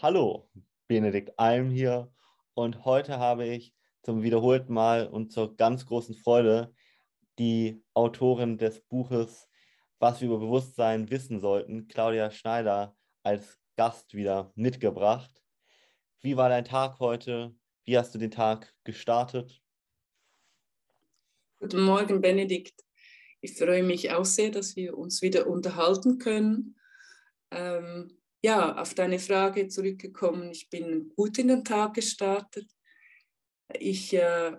Hallo, Benedikt Alm hier und heute habe ich zum wiederholten Mal und zur ganz großen Freude die Autorin des Buches Was wir über Bewusstsein wissen sollten, Claudia Schneider, als Gast wieder mitgebracht. Wie war dein Tag heute? Wie hast du den Tag gestartet? Guten Morgen, Benedikt. Ich freue mich auch sehr, dass wir uns wieder unterhalten können. Ähm, ja, auf deine Frage zurückgekommen. Ich bin gut in den Tag gestartet. Ich äh,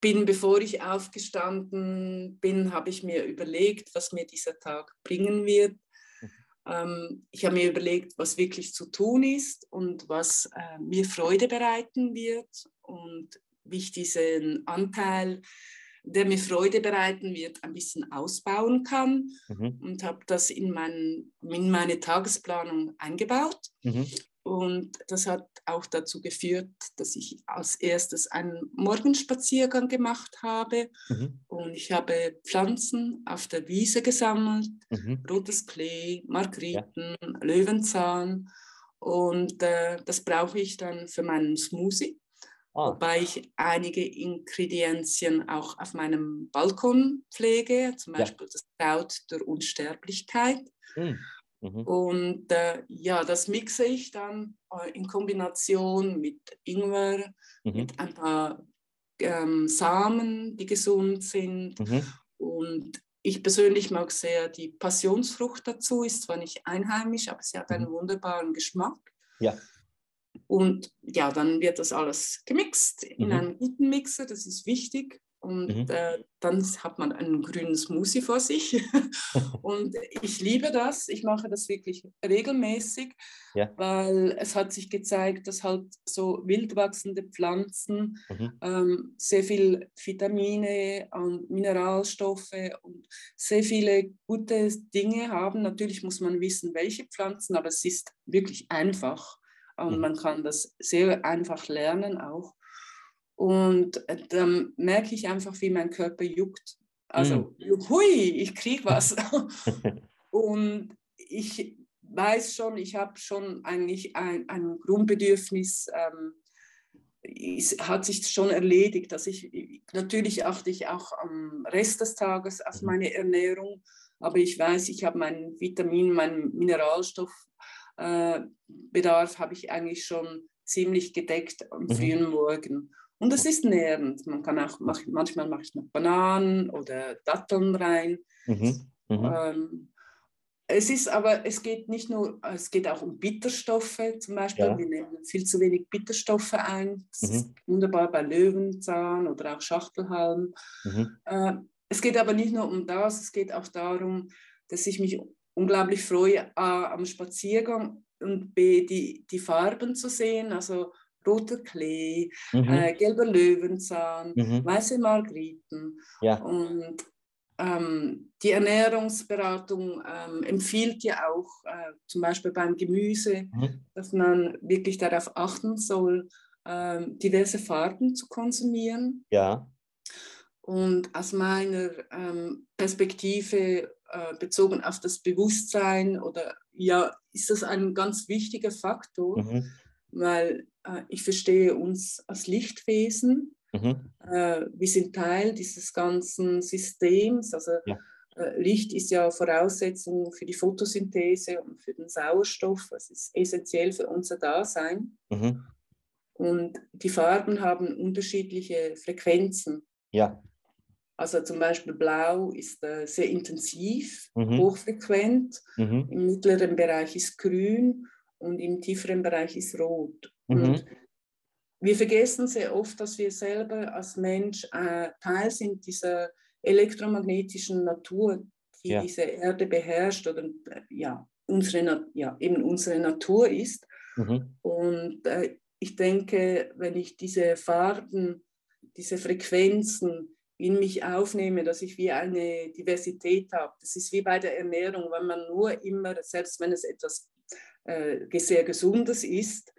bin, bevor ich aufgestanden bin, habe ich mir überlegt, was mir dieser Tag bringen wird. Mhm. Ähm, ich habe mir überlegt, was wirklich zu tun ist und was äh, mir Freude bereiten wird und wie ich diesen Anteil der mir Freude bereiten wird, ein bisschen ausbauen kann mhm. und habe das in, mein, in meine Tagesplanung eingebaut. Mhm. Und das hat auch dazu geführt, dass ich als erstes einen Morgenspaziergang gemacht habe. Mhm. Und ich habe Pflanzen auf der Wiese gesammelt, mhm. rotes Klee, Margriten, ja. Löwenzahn. Und äh, das brauche ich dann für meinen Smoothie. Oh. Wobei ich einige Ingredienzien auch auf meinem Balkon pflege, zum Beispiel ja. das Kraut der Unsterblichkeit. Mhm. Mhm. Und äh, ja, das mixe ich dann äh, in Kombination mit Ingwer, mhm. mit ein paar ähm, Samen, die gesund sind. Mhm. Und ich persönlich mag sehr die Passionsfrucht dazu, ist zwar nicht einheimisch, aber sie hat einen mhm. wunderbaren Geschmack. Ja. Und ja, dann wird das alles gemixt in mhm. einem guten Mixer, das ist wichtig. Und mhm. äh, dann hat man einen grünen Smoothie vor sich. und ich liebe das. Ich mache das wirklich regelmäßig, ja. weil es hat sich gezeigt, dass halt so wild wachsende Pflanzen mhm. ähm, sehr viel Vitamine und Mineralstoffe und sehr viele gute Dinge haben. Natürlich muss man wissen, welche Pflanzen, aber es ist wirklich einfach. Und mhm. man kann das sehr einfach lernen auch. Und äh, dann merke ich einfach, wie mein Körper juckt. Also, mhm. hui, ich kriege was. und ich weiß schon, ich habe schon eigentlich ein, ein Grundbedürfnis, ähm, es hat sich schon erledigt, dass ich, natürlich achte ich auch am Rest des Tages auf mhm. meine Ernährung, aber ich weiß, ich habe meinen Vitamin, meinen Mineralstoff äh, Bedarf habe ich eigentlich schon ziemlich gedeckt am mhm. frühen Morgen. Und es ist nährend. Man kann auch, manchmal mache ich noch Bananen oder Datteln rein. Mhm. Mhm. Ähm, es ist aber, es geht nicht nur, es geht auch um Bitterstoffe zum Beispiel. Ja. Wir nehmen viel zu wenig Bitterstoffe ein. Das mhm. ist wunderbar bei Löwenzahn oder auch Schachtelhalm. Mhm. Äh, es geht aber nicht nur um das, es geht auch darum, dass ich mich unglaublich freue, A, am Spaziergang und B, die, die Farben zu sehen, also roter Klee, mhm. äh, gelber Löwenzahn, mhm. weiße Margriten. Ja. Und ähm, die Ernährungsberatung ähm, empfiehlt ja auch, äh, zum Beispiel beim Gemüse, mhm. dass man wirklich darauf achten soll, äh, diverse Farben zu konsumieren. Ja. Und aus meiner ähm, Perspektive äh, bezogen auf das Bewusstsein oder ja, ist das ein ganz wichtiger Faktor, mhm. weil äh, ich verstehe uns als Lichtwesen. Mhm. Äh, wir sind Teil dieses ganzen Systems. Also ja. Äh, Licht ist ja Voraussetzung für die Photosynthese und für den Sauerstoff. Es ist essentiell für unser Dasein. Mhm. Und die Farben haben unterschiedliche Frequenzen. Ja. Also zum Beispiel Blau ist äh, sehr intensiv, mhm. hochfrequent. Mhm. Im mittleren Bereich ist Grün und im tieferen Bereich ist Rot. Mhm. Und wir vergessen sehr oft, dass wir selber als Mensch äh, Teil sind dieser elektromagnetischen Natur, die ja. diese Erde beherrscht oder äh, ja, unsere, ja, eben unsere Natur ist. Mhm. Und äh, ich denke, wenn ich diese Farben, diese Frequenzen, in mich aufnehme, dass ich wie eine Diversität habe. Das ist wie bei der Ernährung, wenn man nur immer, selbst wenn es etwas äh, sehr Gesundes ist,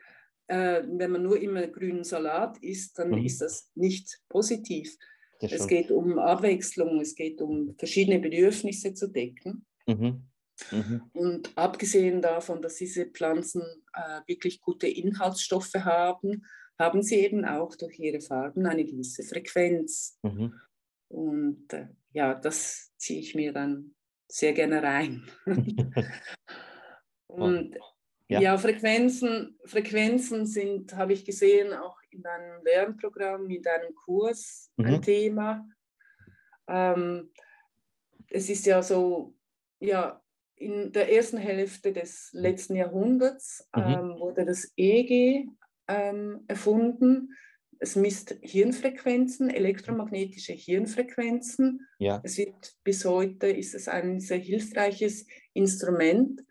äh, wenn man nur immer grünen Salat isst, dann mhm. ist das nicht positiv. Das es geht um Abwechslung, es geht um verschiedene Bedürfnisse zu decken. Mhm. Mhm. Und abgesehen davon, dass diese Pflanzen äh, wirklich gute Inhaltsstoffe haben, haben sie eben auch durch ihre Farben eine gewisse Frequenz. Mhm. Und äh, ja, das ziehe ich mir dann sehr gerne rein. Und ja. ja, Frequenzen, Frequenzen sind, habe ich gesehen, auch in deinem Lernprogramm, in deinem Kurs mhm. ein Thema. Ähm, es ist ja so, ja, in der ersten Hälfte des letzten Jahrhunderts mhm. ähm, wurde das EEG ähm, erfunden. Es misst Hirnfrequenzen, elektromagnetische Hirnfrequenzen. Ja. Es wird bis heute ist es ein sehr hilfreiches Instrument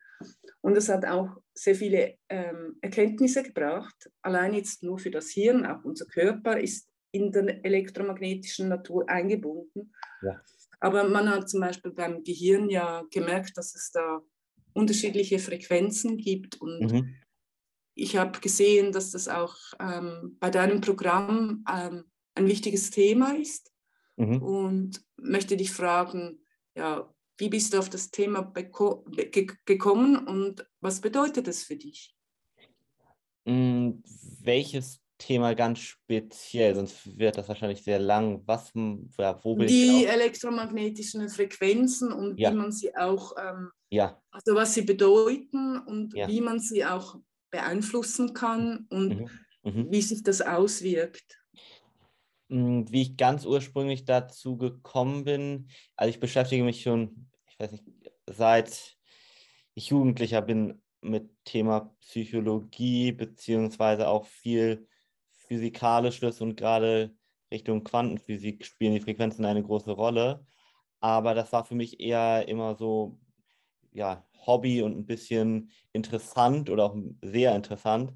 und es hat auch sehr viele ähm, Erkenntnisse gebracht. Allein jetzt nur für das Hirn, auch unser Körper ist in der elektromagnetischen Natur eingebunden. Ja. Aber man hat zum Beispiel beim Gehirn ja gemerkt, dass es da unterschiedliche Frequenzen gibt und mhm ich habe gesehen, dass das auch ähm, bei deinem Programm ähm, ein wichtiges Thema ist mhm. und möchte dich fragen, ja, wie bist du auf das Thema gekommen und was bedeutet es für dich? Mm, welches Thema ganz speziell, sonst wird das wahrscheinlich sehr lang. Was, ja, wo Die elektromagnetischen Frequenzen und ja. wie man sie auch, ähm, ja. also was sie bedeuten und ja. wie man sie auch beeinflussen kann und mhm. Mhm. wie sich das auswirkt. Mm, wie ich ganz ursprünglich dazu gekommen bin, also ich beschäftige mich schon, ich weiß nicht, seit ich Jugendlicher bin mit Thema Psychologie, beziehungsweise auch viel Physikalisches und gerade Richtung Quantenphysik spielen die Frequenzen eine große Rolle. Aber das war für mich eher immer so, ja, Hobby und ein bisschen interessant oder auch sehr interessant.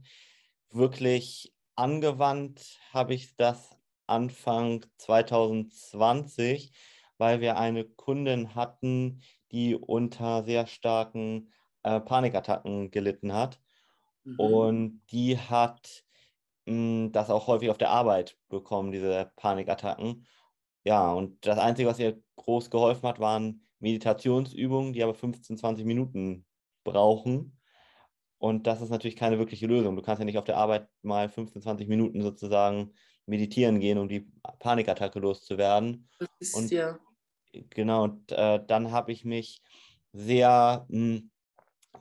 Wirklich angewandt habe ich das Anfang 2020, weil wir eine Kundin hatten, die unter sehr starken äh, Panikattacken gelitten hat. Mhm. Und die hat mh, hm, das auch häufig auf der Arbeit bekommen, diese Panikattacken. Ja, und das Einzige, was ihr groß geholfen hat, waren Meditationsübungen, die aber 15, 20 Minuten brauchen. Und das ist natürlich keine wirkliche Lösung. Du kannst ja nicht auf der Arbeit mal 15, 20 Minuten sozusagen meditieren gehen, um die Panikattacke loszuwerden. Das ist und, ja. Genau, und äh, dann habe ich mich sehr mh,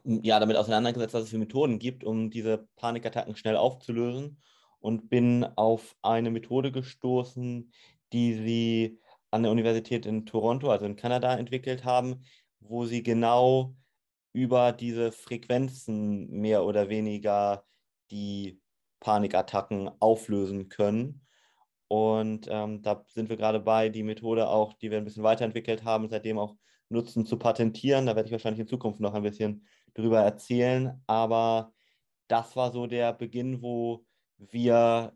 hm, ja, damit auseinandergesetzt, was es für Methoden gibt, um diese Panikattacken schnell aufzulösen. Und bin auf eine Methode gestoßen, die sie an der Universität in Toronto, also in Kanada, entwickelt haben, wo sie genau über diese Frequenzen mehr oder weniger die Panikattacken auflösen können. Und ähm, da sind wir gerade bei, die Methode auch, die wir ein bisschen weiterentwickelt haben, seitdem auch nutzen zu patentieren. Da werde ich wahrscheinlich in Zukunft noch ein bisschen drüber erzählen. Aber das war so der Beginn, wo wir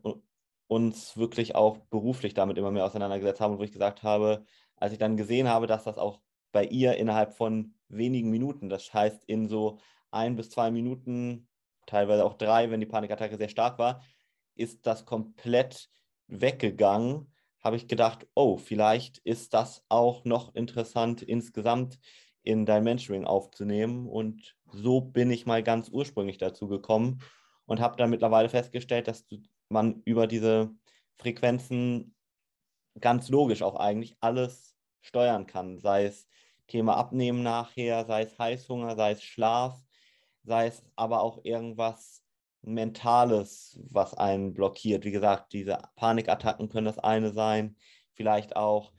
uns wirklich auch beruflich damit immer mehr auseinandergesetzt haben und wo ich gesagt habe, als ich dann gesehen habe, dass das auch bei ihr innerhalb von wenigen Minuten, das heißt in so ein bis zwei Minuten, teilweise auch drei, wenn die Panikattacke sehr stark war, ist das komplett weggegangen, habe ich gedacht, oh, vielleicht ist das auch noch interessant insgesamt in dein Mentoring aufzunehmen. Und so bin ich mal ganz ursprünglich dazu gekommen und habe dann mittlerweile festgestellt, dass du man über diese Frequenzen ganz logisch auch eigentlich alles steuern kann, sei es Thema Abnehmen nachher, sei es Heißhunger, sei es Schlaf, sei es aber auch irgendwas Mentales, was einen blockiert. Wie gesagt, diese Panikattacken können das eine sein, vielleicht auch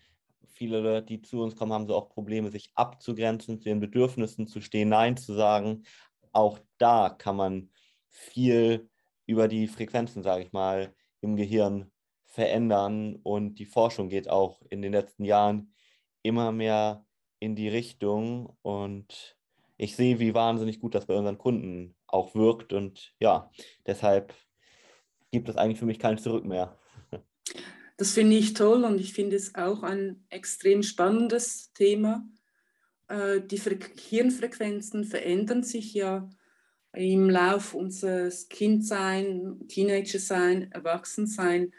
viele, die zu uns kommen, haben so auch Probleme, sich abzugrenzen, zu ihren Bedürfnissen zu stehen, Nein zu sagen. Auch da kann man viel über die Frequenzen, sage ich mal, im Gehirn verändern. Und die Forschung geht auch in den letzten Jahren immer mehr in die Richtung. Und ich sehe, wie wahnsinnig gut das bei unseren Kunden auch wirkt. Und ja, deshalb gibt es eigentlich für mich kein Zurück mehr. Das finde ich toll und ich finde es auch ein extrem spannendes Thema. Äh, die Hirnfrequenzen verändern sich ja im Lauf unseres Kindsein, Teenagersein, Erwachsensein.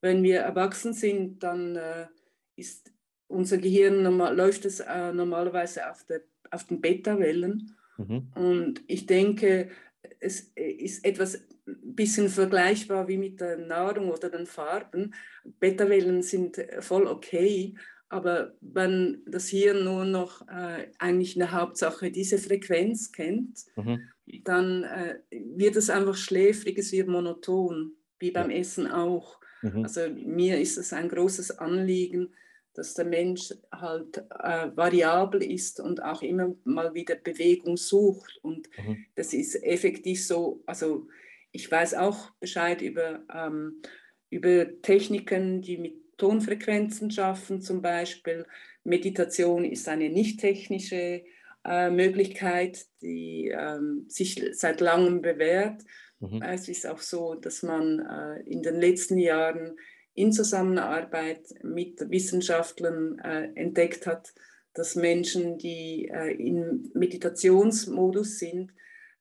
Wenn wir erwachsen sind, dann äh, ist unser Gehirn normal, läuft es äh, normalerweise auf der auf den Beta-Wellen. Mhm. Und ich denke, es ist etwas ein bisschen vergleichbar wie mit der Nahrung oder den Farben. Beta-Wellen sind voll okay, aber wenn das Hirn nur noch äh, eigentlich eine Hauptsache diese Frequenz kennt, mhm. dann äh, wird es einfach schläfrig, es wird monoton, wie beim ja. Essen auch. Mhm. Also mir ist es ein großes Anliegen, dass der Mensch halt äh, variabel ist und auch immer mal wieder Bewegung sucht. Und mhm. das ist effektiv so, also ich weiß auch Bescheid über, ähm, über Techniken, die mit Tonfrequenzen schaffen zum Beispiel. Meditation ist eine nicht technische äh, Möglichkeit, die ähm, sich seit langem bewährt. Mhm. Es ist auch so, dass man äh, in den letzten Jahren in Zusammenarbeit mit Wissenschaftlern äh, entdeckt hat, dass Menschen, die äh, in Meditationsmodus sind,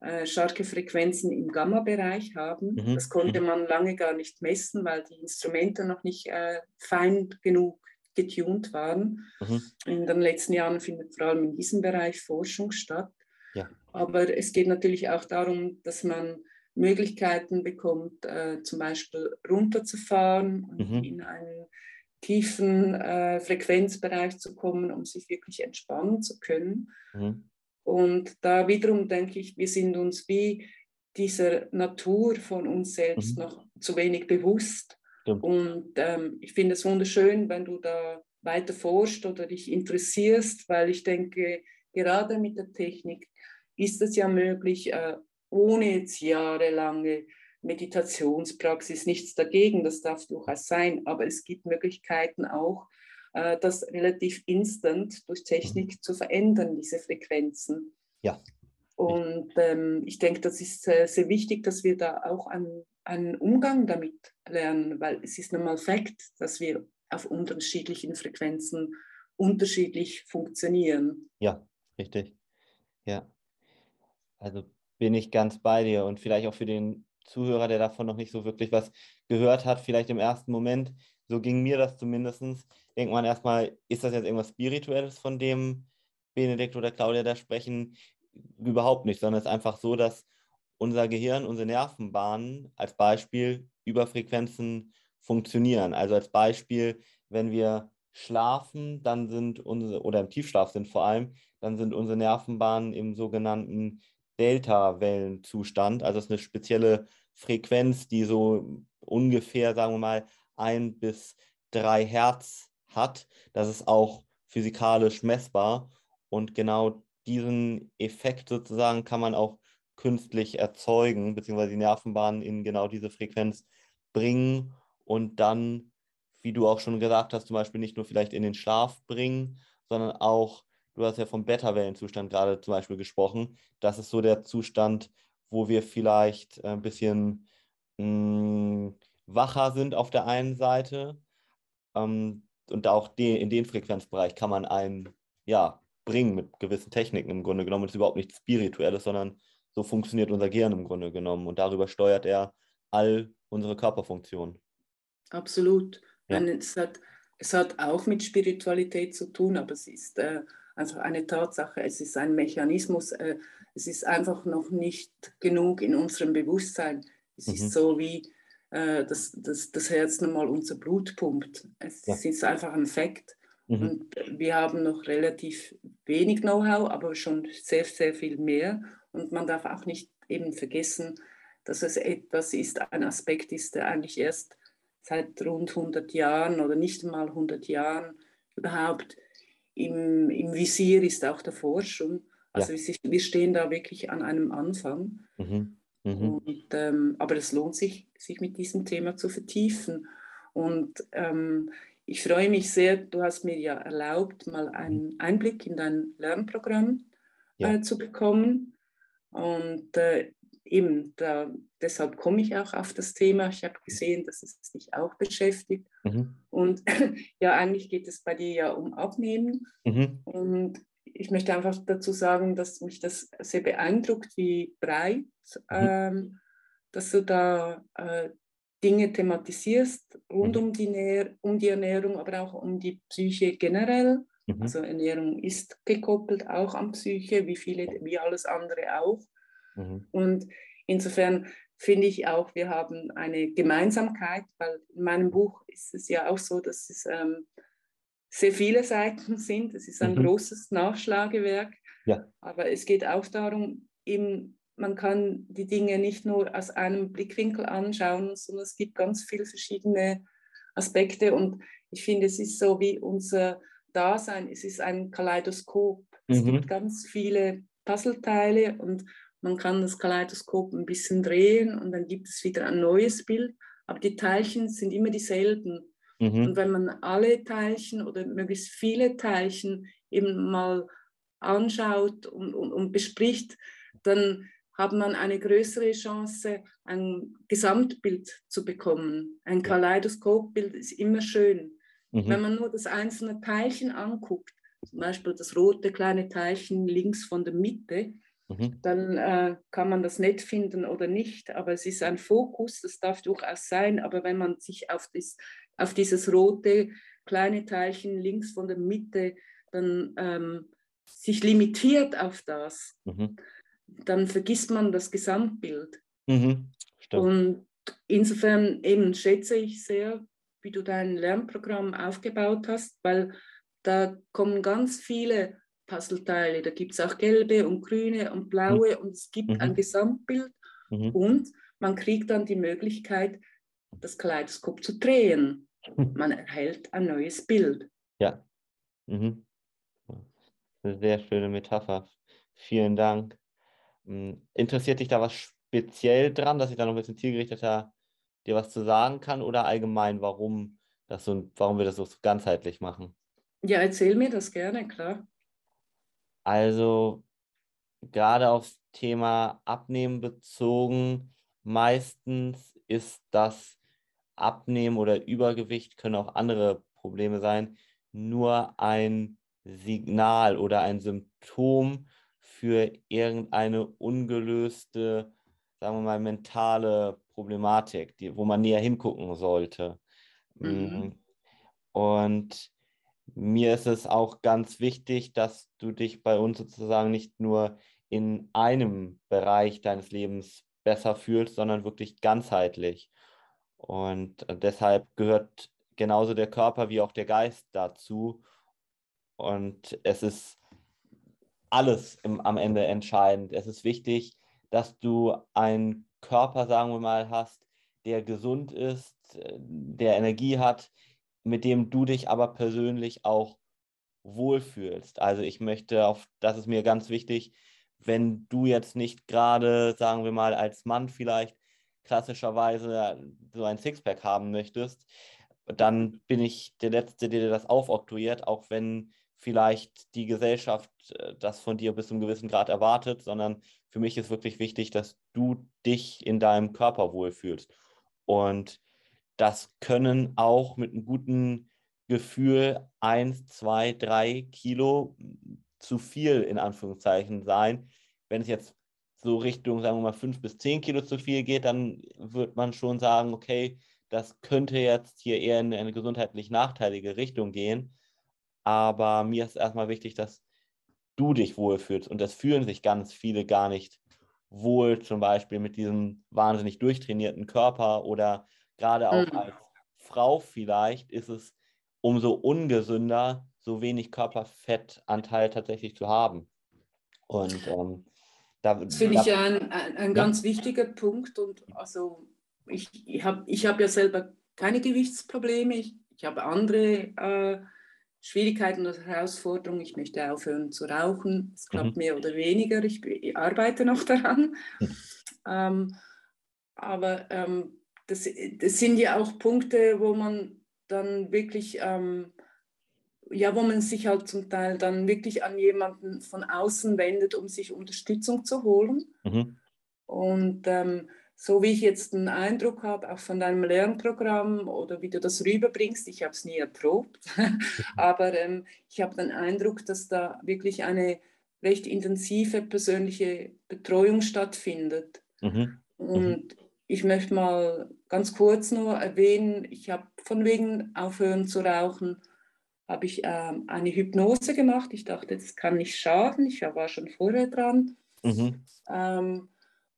äh, starke Frequenzen im Gamma-Bereich haben. Mhm. Das konnte mhm. man lange gar nicht messen, weil die Instrumente noch nicht äh, fein genug getunt waren. Mhm. In den letzten Jahren findet vor allem in diesem Bereich Forschung statt. Ja. Aber es geht natürlich auch darum, dass man Möglichkeiten bekommt, äh, zum Beispiel runterzufahren und mhm. in einen tiefen äh, Frequenzbereich zu kommen, um sich wirklich entspannen zu können. Mhm. Und da wiederum denke ich, wir sind uns wie dieser Natur von uns selbst mhm. noch zu wenig bewusst. Stimmt. Und ähm, ich finde es wunderschön, wenn du da weiter forschst oder dich interessierst, weil ich denke, gerade mit der Technik ist es ja möglich, äh, ohne jetzt jahrelange Meditationspraxis, nichts dagegen, das darf durchaus sein, aber es gibt Möglichkeiten auch, äh, das relativ instant durch Technik mhm. zu verändern, diese Frequenzen. Ja. Und ähm, ich denke, das ist sehr, sehr wichtig, dass wir da auch einen, einen Umgang damit lernen, weil es ist nun mal Fakt, dass wir auf unterschiedlichen Frequenzen unterschiedlich funktionieren. Ja, richtig. Ja. Also bin ich ganz bei dir und vielleicht auch für den Zuhörer, der davon noch nicht so wirklich was gehört hat, vielleicht im ersten Moment, so ging mir das zumindest, denkt man erstmal, ist das jetzt irgendwas Spirituelles, von dem Benedikt oder Claudia da sprechen? Überhaupt nicht, sondern es ist einfach so, dass unser Gehirn, unsere Nervenbahnen als Beispiel über Frequenzen funktionieren. Also als Beispiel, wenn wir schlafen, dann sind unsere, oder im Tiefschlaf sind vor allem, dann sind unsere Nervenbahnen im sogenannten Delta-Wellenzustand. Also es ist eine spezielle Frequenz, die so ungefähr, sagen wir mal, ein bis drei Hertz hat. Das ist auch physikalisch messbar. Und genau diesen Effekt sozusagen kann man auch künstlich erzeugen, beziehungsweise die Nervenbahnen in genau diese Frequenz bringen und dann, wie du auch schon gesagt hast, zum Beispiel nicht nur vielleicht in den Schlaf bringen, sondern auch, du hast ja vom Beta-Wellenzustand gerade zum Beispiel gesprochen, das ist so der Zustand, wo wir vielleicht ein bisschen mh, mm, wacher sind auf der einen Seite, ähm, und auch de, in den Frequenzbereich kann man einen ja, bringen mit gewissen Techniken im Grunde genommen. Es ist überhaupt nichts Spirituelles, sondern so funktioniert unser Gehirn im Grunde genommen. Und darüber steuert er all unsere Körperfunktionen. Absolut. Ja. Es, hat, es hat auch mit Spiritualität zu tun, aber es ist äh, einfach eine Tatsache, es ist ein Mechanismus, äh, es ist einfach noch nicht genug in unserem Bewusstsein. Es mhm. ist so wie äh, dass, dass das Herz nochmal unser Blut pumpt. Es ja. ist einfach ein Fakt. Mhm. Und wir haben noch relativ wenig Know-how, aber schon sehr, sehr viel mehr. Und man darf auch nicht eben vergessen, dass es etwas ist, ein Aspekt ist, der eigentlich erst seit rund 100 Jahren oder nicht mal 100 Jahren überhaupt im, im Visier ist, auch der Forschung. Also ja. wir stehen da wirklich an einem Anfang. Mhm. Mhm. Und, ähm, aber es lohnt sich, sich mit diesem Thema zu vertiefen. Und ähm, ich freue mich sehr, du hast mir ja erlaubt, mal einen mhm. Einblick in dein Lernprogramm ja. äh, zu bekommen. Und äh, eben, da, deshalb komme ich auch auf das Thema. Ich habe gesehen, dass es dich auch beschäftigt. Mhm. Und ja, eigentlich geht es bei dir ja um Abnehmen. Mhm. Und ich möchte einfach dazu sagen, dass mich das sehr beeindruckt, wie breit, mhm. ähm, dass du da äh, Dinge thematisierst rund mhm. um, die Nähr um die Ernährung, aber auch um die Psyche generell. Mhm. Also Ernährung ist gekoppelt auch an Psyche, wie viele, wie alles andere auch. Mhm. Und insofern finde ich auch, wir haben eine Gemeinsamkeit, weil in meinem Buch ist es ja auch so, dass es ähm, sehr viele Seiten sind. Es ist ein mhm. großes Nachschlagewerk. Ja. Aber es geht auch darum, eben, man kann die Dinge nicht nur aus einem Blickwinkel anschauen, sondern es gibt ganz viele verschiedene Aspekte. Und ich finde, es ist so wie unser Dasein, es ist ein Kaleidoskop. Mhm. Es gibt ganz viele Puzzleteile und man kann das Kaleidoskop ein bisschen drehen und dann gibt es wieder ein neues Bild. Aber die Teilchen sind immer dieselben. Mhm. Und wenn man alle Teilchen oder möglichst viele Teilchen eben mal anschaut und, und, und bespricht, dann hat man eine größere Chance, ein Gesamtbild zu bekommen. Ein Kaleidoskopbild ist immer schön. Mhm. Wenn man nur das einzelne Teilchen anguckt, zum Beispiel das rote kleine Teilchen links von der Mitte, mhm. dann äh, kann man das nett finden oder nicht, aber es ist ein Fokus, das darf durchaus sein, aber wenn man sich auf, das, auf dieses rote kleine Teilchen links von der Mitte dann ähm, sich limitiert auf das, mhm. dann vergisst man das Gesamtbild. Mhm. Und insofern eben schätze ich sehr, wie du dein Lernprogramm aufgebaut hast, weil da kommen ganz viele Puzzleteile. Da gibt es auch gelbe und grüne und blaue mhm. und es gibt mhm. ein Gesamtbild mhm. und man kriegt dann die Möglichkeit, das Kaleidoskop zu drehen. Man erhält ein neues Bild. Ja. Mhm. Eine sehr schöne Metapher. Vielen Dank. Hm, interessiert dich da was speziell dran, dass ich da noch ein bisschen zielgerichteter dir was zu sagen kann oder allgemein, warum, das so, warum wir das so ganzheitlich machen? Ja, erzähl mir das gerne, klar. Also gerade aufs Thema Abnehmen bezogen, meistens ist das Abnehmen oder Übergewicht, können auch andere Probleme sein, nur ein Signal oder ein Symptom für irgendeine ungelöste, sagen wir mal, mentale Problematik, die, wo man näher hingucken sollte. Mhm. Mm. Und mir ist es auch ganz wichtig, dass du dich bei uns sozusagen nicht nur in einem Bereich deines Lebens besser fühlst, sondern wirklich ganzheitlich. Und deshalb gehört genauso der Körper wie auch der Geist dazu. Und es ist alles im, am Ende entscheidend. Es ist wichtig, dass du einen Körper, sagen wir mal, hast, der gesund ist, der Energie hat, mit dem du dich aber persönlich auch wohlfühlst. Also ich möchte auf, das ist mir ganz wichtig, wenn du jetzt nicht gerade, sagen wir mal, als Mann vielleicht klassischerweise so ein Sixpack haben möchtest, dann bin ich der Letzte, der dir das aufoktroyiert, auch wenn vielleicht die Gesellschaft äh, das von dir bis zu einem gewissen Grad erwartet, sondern für mich ist wirklich wichtig, dass du dich in deinem Körper wohlfühlst. Und das können auch mit einem guten Gefühl eins, zwei, drei Kilo zu viel in Anführungszeichen sein. Wenn es jetzt so Richtung, sagen wir mal, fünf bis zehn Kilo zu viel geht, dann wird man schon sagen, okay, das könnte jetzt hier eher in eine gesundheitlich nachteilige Richtung gehen. Aber mir ist erstmal wichtig, dass du dich wohlfühlst. Und das fühlen sich ganz viele gar nicht wohl, zum Beispiel mit diesem wahnsinnig durchtrainierten Körper oder gerade auch mhm. als Frau vielleicht ist es umso ungesünder, so wenig Körperfettanteil tatsächlich zu haben. Und ähm, da, das finde ich ja ein, ein, ein ja. ganz wichtiger Punkt. Und also ich, ich habe ich hab ja selber keine Gewichtsprobleme. Ich, ich habe andere äh, Schwierigkeiten oder Herausforderungen. Ich möchte aufhören zu rauchen. Es klappt mhm. mehr oder weniger. Ich, ich arbeite noch daran. Mhm. Ähm, aber ähm, das, das, sind ja auch Punkte, wo man dann wirklich, ähm, ja, wo man sich halt zum Teil dann wirklich an jemanden von außen wendet, um sich Unterstützung zu holen. Mhm. Und ähm, so wie ich jetzt einen Eindruck habe, auch von deinem Lernprogramm oder wie du das rüberbringst, ich habe es nie erprobt, aber ähm, ich habe den Eindruck, dass da wirklich eine recht intensive persönliche Betreuung stattfindet. Mhm. Und mhm. ich möchte mal ganz kurz nur erwähnen, ich habe von wegen aufhören zu rauchen, habe ich ähm, eine Hypnose gemacht. Ich dachte, das kann nicht schaden. Ich war schon vorher dran. Mhm. Ähm,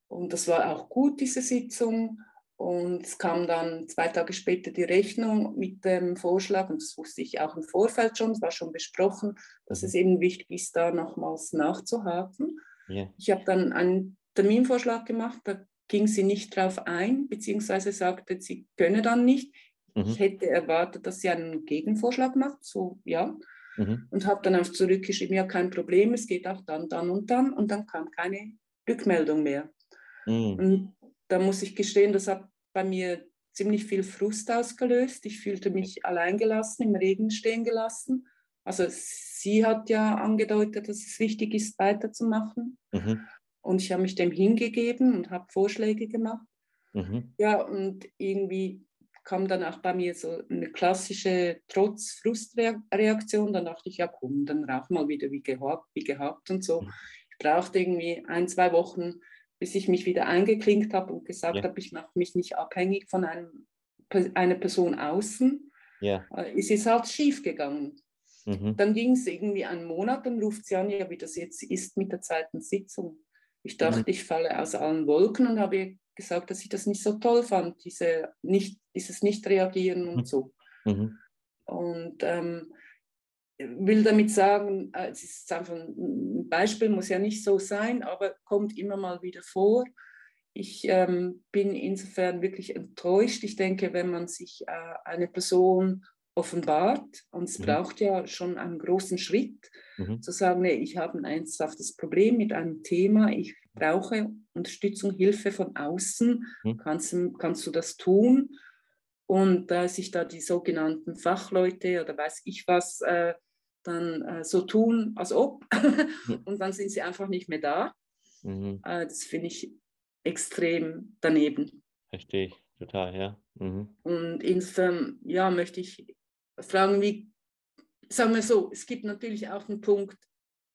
und das war auch gut, diese Sitzung. Und es kam dann zwei Tage später die Rechnung mit dem Vorschlag, und das wusste ich auch im Vorfeld schon, es war schon besprochen, dass mhm. es eben wichtig ist, da nochmals nachzuhaken. Yeah. Ich habe dann einen Terminvorschlag gemacht, da ging sie nicht drauf ein, beziehungsweise sagte, sie könne dann nicht. Mhm. Ich hätte erwartet, dass sie einen Gegenvorschlag macht, so ja. Mhm. Und habe dann auch zurückgeschrieben, ja, kein Problem, es geht auch dann, dann und dann. Und dann kam keine Rückmeldung mehr. Mhm. Und da muss ich gestehen, das hat bei mir ziemlich viel Frust ausgelöst. Ich fühlte mich alleingelassen, im Regen stehen gelassen. Also sie hat ja angedeutet, dass es wichtig ist, weiterzumachen. Mhm. Und ich habe mich dem hingegeben und habe Vorschläge gemacht. Mhm. Ja, und irgendwie kam dann auch bei mir so eine klassische Trotz-Frustreaktion. Dann dachte ich, ja komm, dann rauch mal wieder wie gehabt, wie gehabt und so. Mhm. Ich brauchte irgendwie ein, zwei Wochen, bis ich mich wieder eingeklinkt habe und gesagt ja. habe, ich mache mich nicht abhängig von einem, einer Person außen. Ja. Äh, es ist halt schief gegangen. Mhm. Dann ging es irgendwie einen Monat, dann ruft sie an, ja, wie das jetzt ist mit der zweiten Sitzung. Ich dachte, mhm. ich falle aus allen Wolken und habe gesagt, dass ich das nicht so toll fand, diese nicht, dieses Nicht-Reagieren und mhm. so. Mhm. Und ähm, will damit sagen, äh, es ist einfach ein Beispiel, muss ja nicht so sein, aber kommt immer mal wieder vor. Ich ähm, bin insofern wirklich enttäuscht. Ich denke, wenn man sich äh, eine Person offenbart, und es mhm. braucht ja schon einen großen Schritt, mhm. zu sagen, nee, ich habe ein ernsthaftes Problem mit einem Thema, ich brauche Unterstützung, Hilfe von außen, mhm. kannst, kannst du das tun? Und da äh, sich da die sogenannten Fachleute oder weiß ich was äh, dann äh, so tun, als ob, und dann sind sie einfach nicht mehr da. Mhm. Äh, das finde ich extrem daneben. Verstehe ich total, ja. Mhm. Und insofern, ja, möchte ich fragen, wie, sagen wir so, es gibt natürlich auch einen Punkt,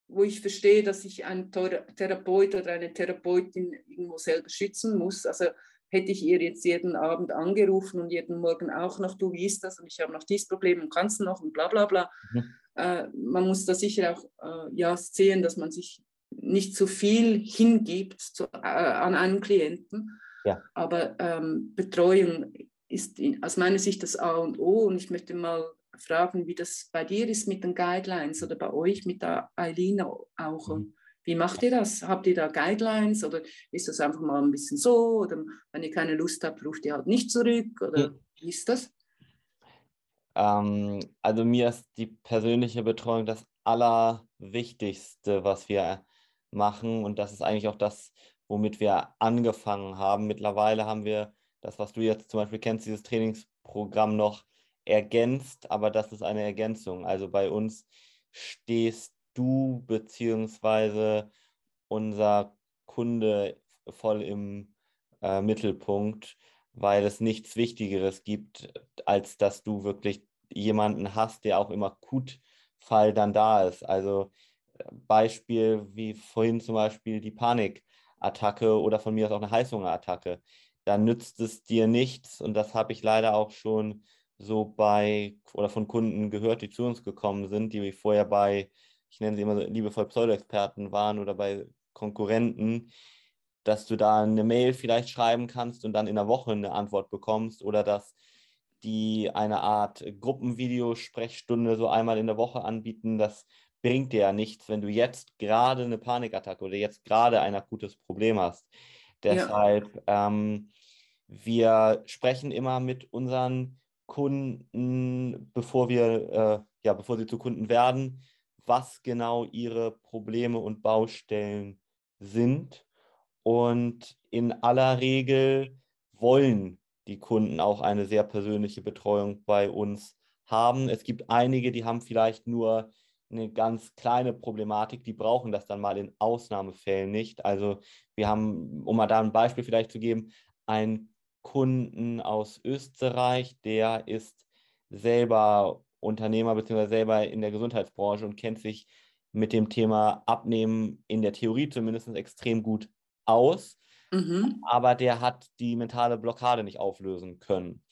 wo ich verstehe, dass ich einen Therapeut oder eine Therapeutin irgendwo selber schützen muss. Also hätte ich ihr jetzt jeden Abend angerufen und jeden Morgen auch noch, du, wie ist das? Und ich habe noch dieses Problem und kannst du noch und bla bla bla. Mhm. Äh, man muss da sicher auch äh, ja, sehen, dass man sich nicht zu viel hingibt zu, äh, an einen Klienten. Ja. Aber ähm, Betreuung ist in, aus meiner Sicht das A und O. Und ich möchte mal fragen, wie das bei dir ist mit den Guidelines oder bei euch mit der Eileen auch. Mhm. Wie macht ihr das? Habt ihr da Guidelines oder ist das einfach mal ein bisschen so? Oder wenn ihr keine Lust habt, ruft ihr halt nicht zurück? Oder mhm. wie ist das? Ähm, also mir ist die persönliche Betreuung das Allerwichtigste, was wir machen. Und das ist eigentlich auch das, womit wir angefangen haben. Mittlerweile haben wir das, was du jetzt zum Beispiel kennst, dieses Trainingsprogramm noch ergänzt, aber das ist eine Ergänzung. Also bei uns stehst du beziehungsweise unser Kunde voll im äh, Mittelpunkt, weil es nichts Wichtigeres gibt, als dass du wirklich jemanden hast, der auch im Akutfall dann da ist. Also äh, Beispiel wie vorhin zum Beispiel die Panikattacke oder von mir aus auch eine Heißhungerattacke. Da nützt es dir nichts und das habe ich leider auch schon so bei oder von Kunden gehört, die zu uns gekommen sind, die vorher bei, ich nenne sie immer so liebevoll Pseudo-Experten waren oder bei Konkurrenten, dass du da eine Mail vielleicht schreiben kannst und dann in der Woche eine Antwort bekommst oder dass die eine Art Gruppenvideo-Sprechstunde so einmal in der Woche anbieten. Das bringt dir ja nichts, wenn du jetzt gerade eine Panikattacke oder jetzt gerade ein akutes Problem hast. Deshalb, ja. ähm, wir sprechen immer mit unseren Kunden, bevor wir, äh, ja, bevor sie zu Kunden werden, was genau ihre Probleme und Baustellen sind. Und in aller Regel wollen die Kunden auch eine sehr persönliche Betreuung bei uns haben. Es gibt einige, die haben vielleicht nur eine ganz kleine Problematik, die brauchen das dann mal in Ausnahmefällen nicht. Also wir haben, um mal da ein Beispiel vielleicht zu geben, ein Kunden aus Österreich, der ist selber Unternehmer bzw. selber in der Gesundheitsbranche und kennt sich mit dem Thema Abnehmen in der Theorie zumindest extrem gut aus. Mhm. Aber der hat die mentale Blockade nicht auflösen können.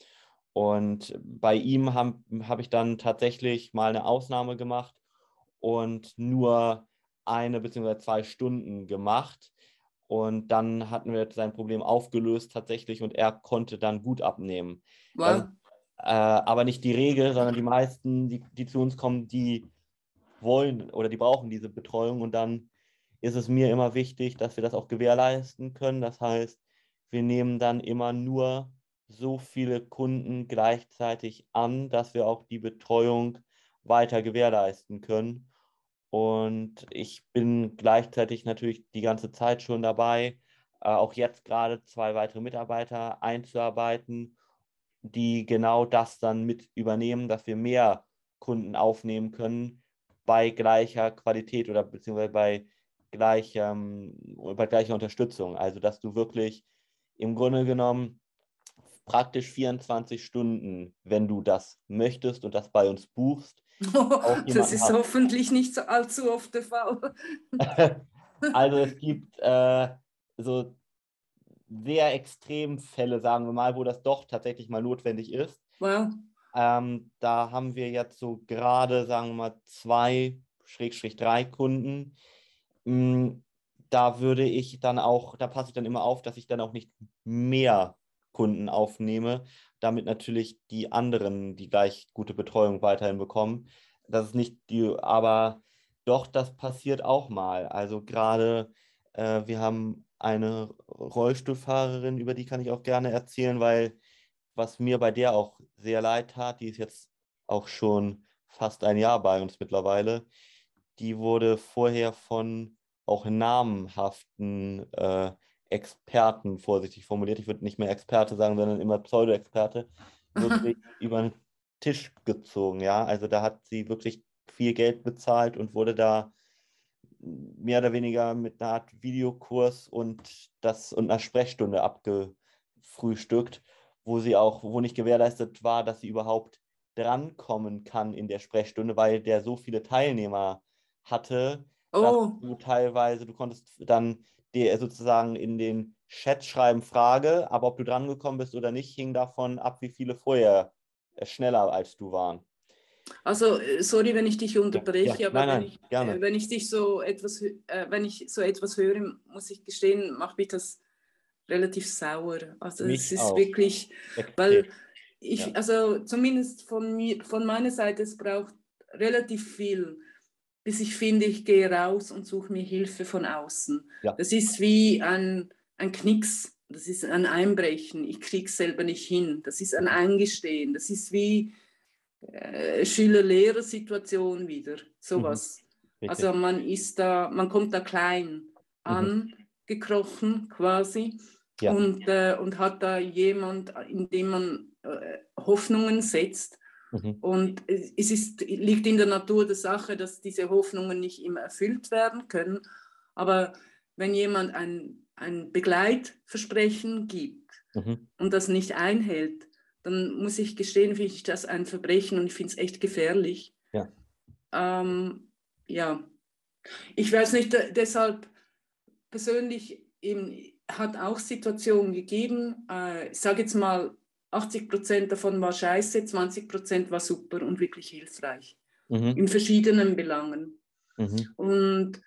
Und bei ihm habe hab ich dann tatsächlich mal eine Ausnahme gemacht und nur eine bzw. zwei Stunden gemacht. Und dann hatten wir sein Problem aufgelöst tatsächlich und er konnte dann gut abnehmen. Wow. Dann, äh, aber nicht die Regel, sondern die meisten, die, die zu uns kommen, die wollen oder die brauchen diese Betreuung. Und dann ist es mir immer wichtig, dass wir das auch gewährleisten können. Das heißt, wir nehmen dann immer nur so viele Kunden gleichzeitig an, dass wir auch die Betreuung weiter gewährleisten können. Und ich bin gleichzeitig natürlich die ganze Zeit schon dabei, äh, auch jetzt gerade zwei weitere Mitarbeiter einzuarbeiten, die genau das dann mit übernehmen, dass wir mehr Kunden aufnehmen können bei gleicher Qualität oder beziehungsweise bei, gleichem, bei gleicher Unterstützung. Also dass du wirklich im Grunde genommen praktisch 24 Stunden, wenn du das möchtest und das bei uns buchst, das ist hat. hoffentlich nicht so allzu oft der Fall. also es gibt äh, so sehr extrem Fälle, sagen wir mal, wo das doch tatsächlich mal notwendig ist. Wow. Ähm, da haben wir jetzt so gerade, sagen wir mal, zwei, Schrägstrich drei Kunden. Mm, da würde ich dann auch, da passe ich dann immer auf, dass ich dann auch nicht mehr Kunden aufnehme, damit natürlich die anderen die gleich gute Betreuung weiterhin bekommen. Das ist nicht die, aber doch, das passiert auch mal. Also gerade, äh, wir haben eine Rollstuhlfahrerin, über die kann ich auch gerne erzählen, weil was mir bei der auch sehr leid tat, die ist jetzt auch schon fast ein Jahr bei uns mittlerweile, die wurde vorher von auch namhaften äh, Experten, vorsichtig formuliert, ich würde nicht mehr Experte sagen, sondern immer Pseudo-Experte, wirklich über den Tisch gezogen. Ja, also da hat sie wirklich viel Geld bezahlt und wurde da mehr oder weniger mit einer Art Videokurs und das und einer Sprechstunde abgefrühstückt, wo sie auch, wo nicht gewährleistet war, dass sie überhaupt drankommen kann in der Sprechstunde, weil der so viele Teilnehmer hatte, oh. dass du teilweise, du konntest dann dir sozusagen in den Chat schreiben Frage, aber ob du dran gekommen bist oder nicht, hing davon ab, wie viele vorher äh, schneller als du waren. Also, äh, sorry, wenn ich dich unterbreche, ja, aber nein, wenn, ich, äh, wenn ich dich so etwas, wenn ich so etwas höre, muss ich gestehen, macht mich das relativ sauer. Also es ist auch. wirklich, weil ich, ja. also zumindest von mir, von meiner Seite, es braucht relativ viel bis ich finde, ich gehe raus und suche mir Hilfe von außen. Ja. Das ist wie ein, ein Knicks, das ist ein Einbrechen. Ich kriege es selber nicht hin. Das ist ein Eingestehen. Das ist wie äh, Schüler-Lehrer-Situation wieder. Sowas. Mhm. Also man ist da, man kommt da klein mhm. angekrochen quasi. Ja. Und, äh, und hat da jemand, in dem man äh, Hoffnungen setzt Mhm. Und es ist, liegt in der Natur der Sache, dass diese Hoffnungen nicht immer erfüllt werden können. Aber wenn jemand ein, ein Begleitversprechen gibt mhm. und das nicht einhält, dann muss ich gestehen, finde ich das ein Verbrechen und ich finde es echt gefährlich. Ja. Ähm, ja. Ich weiß nicht, deshalb persönlich eben, hat auch Situationen gegeben, äh, ich sage jetzt mal, 80 Prozent davon war scheiße, 20 Prozent war super und wirklich hilfreich. Mhm. In verschiedenen Belangen. Mhm. Und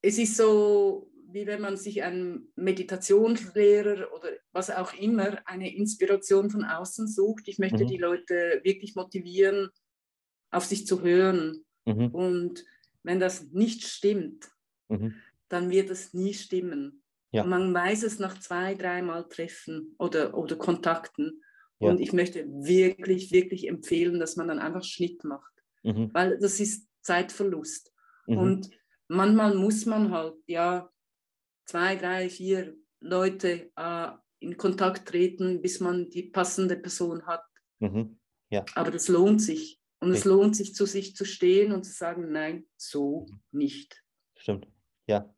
es ist so, wie wenn man sich einen Meditationslehrer oder was auch immer, eine Inspiration von außen sucht. Ich möchte mhm. die Leute wirklich motivieren, auf sich zu hören. Mhm. Und wenn das nicht stimmt, mhm. dann wird es nie stimmen. Ja. man weiß es nach zwei, dreimal Treffen oder, oder Kontakten. Ja. Und ich möchte wirklich, wirklich empfehlen, dass man dann einfach Schnitt macht, mhm. weil das ist Zeitverlust. Mhm. Und manchmal muss man halt, ja, zwei, drei, vier Leute äh, in Kontakt treten, bis man die passende Person hat. Mhm. Ja. Aber das lohnt sich. Und okay. es lohnt sich, zu sich zu stehen und zu sagen, nein, so mhm. nicht. Stimmt, ja,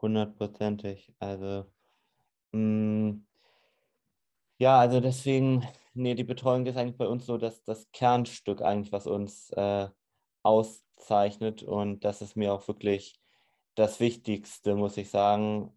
hundertprozentig. Also, mh, mm, ja, also deswegen, nee, die Betreuung ist eigentlich bei uns so dass das Kernstück eigentlich, was uns äh, auszeichnet. Und das ist mir auch wirklich das Wichtigste, muss ich sagen,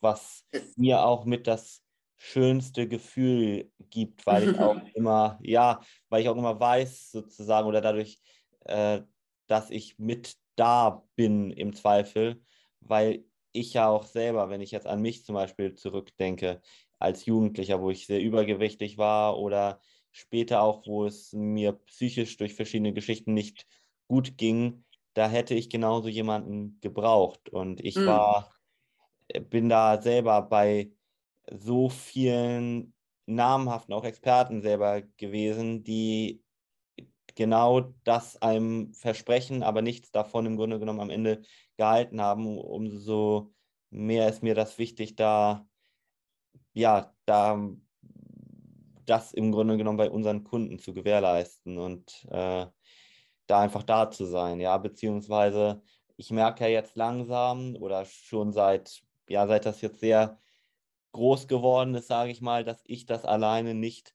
was mir auch mit das schönste Gefühl gibt, weil ich auch immer, ja, weil ich auch immer weiß sozusagen oder dadurch, äh, dass ich mit da bin im Zweifel, weil ich ja auch selber, wenn ich jetzt an mich zum Beispiel zurückdenke, als Jugendlicher, wo ich sehr übergewichtig war oder später auch, wo es mir psychisch durch verschiedene Geschichten nicht gut ging, da hätte ich genauso jemanden gebraucht. Und ich mhm. war, äh, bin da selber bei so vielen namhaften, auch Experten selber gewesen, die genau das einem versprechen, aber nichts davon im Grunde genommen am Ende gehalten haben. Umso mehr ist mir das wichtig, da, ja, da das im Grunde genommen bei unseren Kunden zu gewährleisten und äh, da einfach da zu sein, ja, beziehungsweise ich merke ja jetzt langsam oder schon seit, ja, seit das jetzt sehr groß geworden ist, sage ich mal, dass ich das alleine nicht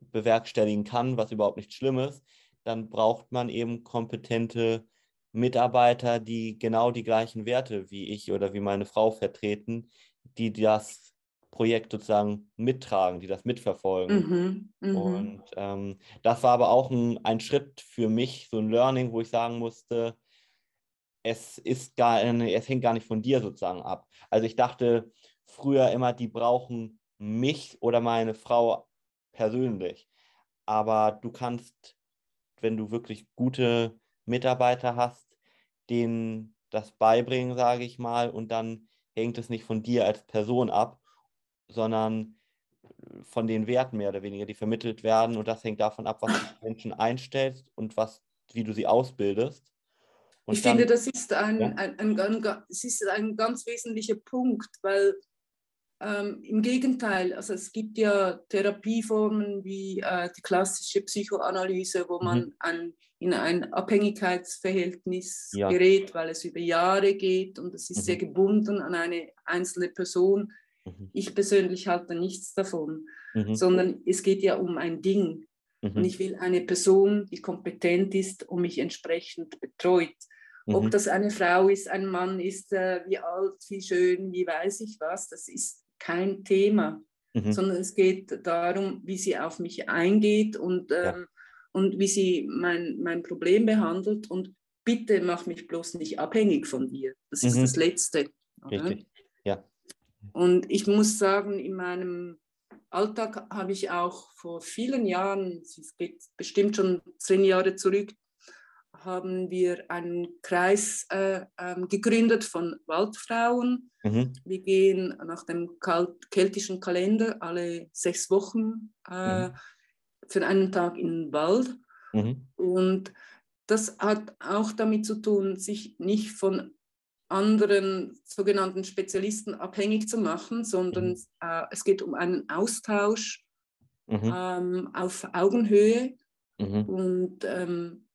bewerkstelligen kann, was überhaupt nicht schlimm ist, dann braucht man eben kompetente Mitarbeiter, die genau die gleichen Werte wie ich oder wie meine Frau vertreten, die das Projekt sozusagen mittragen, die das mitverfolgen. Mhm, mh. Und ähm, das war aber auch ein, ein Schritt für mich, so ein Learning, wo ich sagen musste, es ist gar, es hängt gar nicht von dir sozusagen ab. Also ich dachte früher immer, die brauchen mich oder meine Frau persönlich. Aber du kannst, wenn du wirklich gute Mitarbeiter hast, denen das beibringen, sage ich mal, und dann hängt es nicht von dir als Person ab, sondern von den Werten mehr oder weniger, die vermittelt werden. Und das hängt davon ab, was du Menschen einstellst und was, wie du sie ausbildest. Und ich dann, finde, das ist ein, ja? ein, ein, ein, das ist ein ganz wesentlicher Punkt, weil ähm, Im Gegenteil, also es gibt ja Therapieformen wie äh, die klassische Psychoanalyse, wo man mhm. an, in ein Abhängigkeitsverhältnis ja. gerät, weil es über Jahre geht und es ist mhm. sehr gebunden an eine einzelne Person. Mhm. Ich persönlich halte nichts davon, mhm. sondern es geht ja um ein Ding. Und mhm. ich will eine Person, die kompetent ist und mich entsprechend betreut. Ob mhm. das eine Frau ist, ein Mann ist, äh, wie alt, wie schön, wie weiß ich was, das ist kein Thema, mhm. sondern es geht darum, wie sie auf mich eingeht und, ähm, ja. und wie sie mein, mein Problem behandelt. Und bitte mach mich bloß nicht abhängig von dir. Das mhm. ist das Letzte. Richtig. Und ich muss sagen, in meinem Alltag habe ich auch vor vielen Jahren, es geht bestimmt schon zehn Jahre zurück, haben wir einen Kreis äh, ähm, gegründet von Waldfrauen. Mhm. Wir gehen nach dem keltischen Kalender alle sechs Wochen äh, mhm. für einen Tag in den Wald. Mhm. Und das hat auch damit zu tun, sich nicht von anderen sogenannten Spezialisten abhängig zu machen, sondern mhm. äh, es geht um einen Austausch mhm. ähm, auf Augenhöhe. Mhm. Und ähm,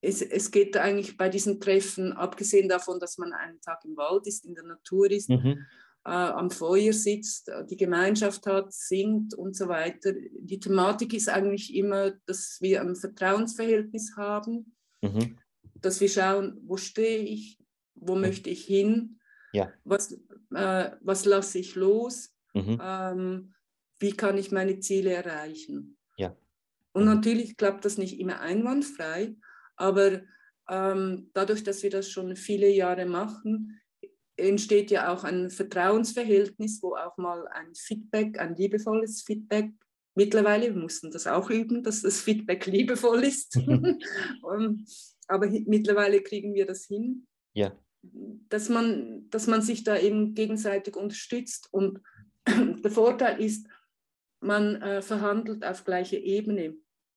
es, es geht eigentlich bei diesen Treffen, abgesehen davon, dass man einen Tag im Wald ist, in der Natur ist, mhm. äh, am Feuer sitzt, äh, die Gemeinschaft hat, singt und so weiter. Die Thematik ist eigentlich immer, dass wir ein Vertrauensverhältnis haben, mhm. dass wir schauen, wo stehe ich, wo mhm. möchte ich hin, ja. was, äh, was lasse ich los, mhm. ähm, wie kann ich meine Ziele erreichen. Ja. Und mhm. natürlich klappt das nicht immer einwandfrei, aber ähm, dadurch, dass wir das schon viele Jahre machen, entsteht ja auch ein Vertrauensverhältnis, wo auch mal ein Feedback, ein liebevolles Feedback, mittlerweile, wir mussten das auch üben, dass das Feedback liebevoll ist, aber mittlerweile kriegen wir das hin, ja. Dass, man, dass man sich da eben gegenseitig unterstützt und der Vorteil ist, man äh, verhandelt auf gleicher Ebene.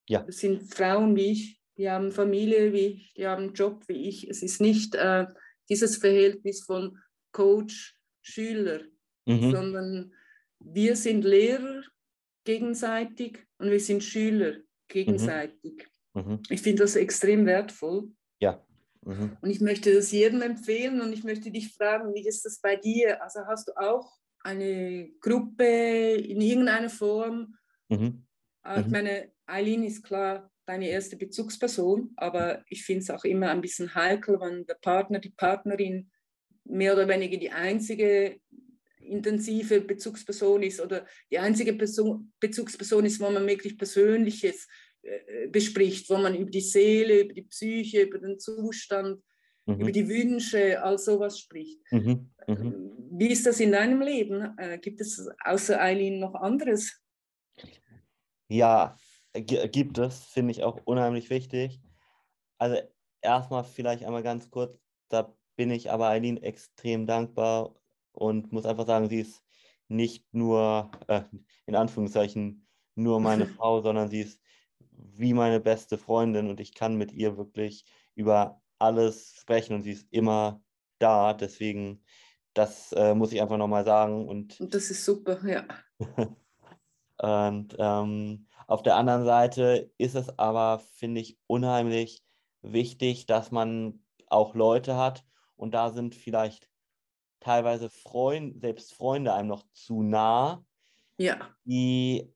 Ja. Das sind Frauen wie ich, die haben Familie wie ich, die haben einen Job wie ich. Es ist nicht äh, dieses Verhältnis von Coach, Schüler, mhm. sondern wir sind Lehrer gegenseitig und wir sind Schüler gegenseitig. Mhm. Mhm. Ich finde das extrem wertvoll. Ja. Mhm. Und ich möchte das jedem empfehlen und ich möchte dich fragen, wie ist das bei dir? Also hast du auch eine Gruppe in irgendeiner Form? Mhm. Äh, ich mhm. meine, Eileen ist klar deine erste Bezugsperson, aber ich finde es auch immer ein bisschen heikel, wenn der Partner, die Partnerin mehr oder weniger die einzige intensive Bezugsperson ist oder die einzige Person, Bezugsperson ist, wo man wirklich Persönliches bespricht, wo man über die Seele, über die Psyche, über den Zustand, mhm. über die Wünsche, all sowas spricht. Mhm. Mhm. Wie ist das in deinem Leben? Äh, gibt es außer Eileen noch anderes? Ja, gibt es, finde ich auch unheimlich wichtig. Also erstmal vielleicht einmal ganz kurz, da bin ich aber Eileen extrem dankbar und muss einfach sagen, sie ist nicht nur, äh, in Anführungszeichen, nur meine Frau, sondern sie ist wie meine beste Freundin und ich kann mit ihr wirklich über alles sprechen und sie ist immer da. Deswegen, das äh, muss ich einfach nochmal sagen. Und, und das ist super, ja. und ähm, auf der anderen Seite ist es aber, finde ich, unheimlich wichtig, dass man auch Leute hat und da sind vielleicht teilweise Freund, selbst Freunde einem noch zu nah, ja. die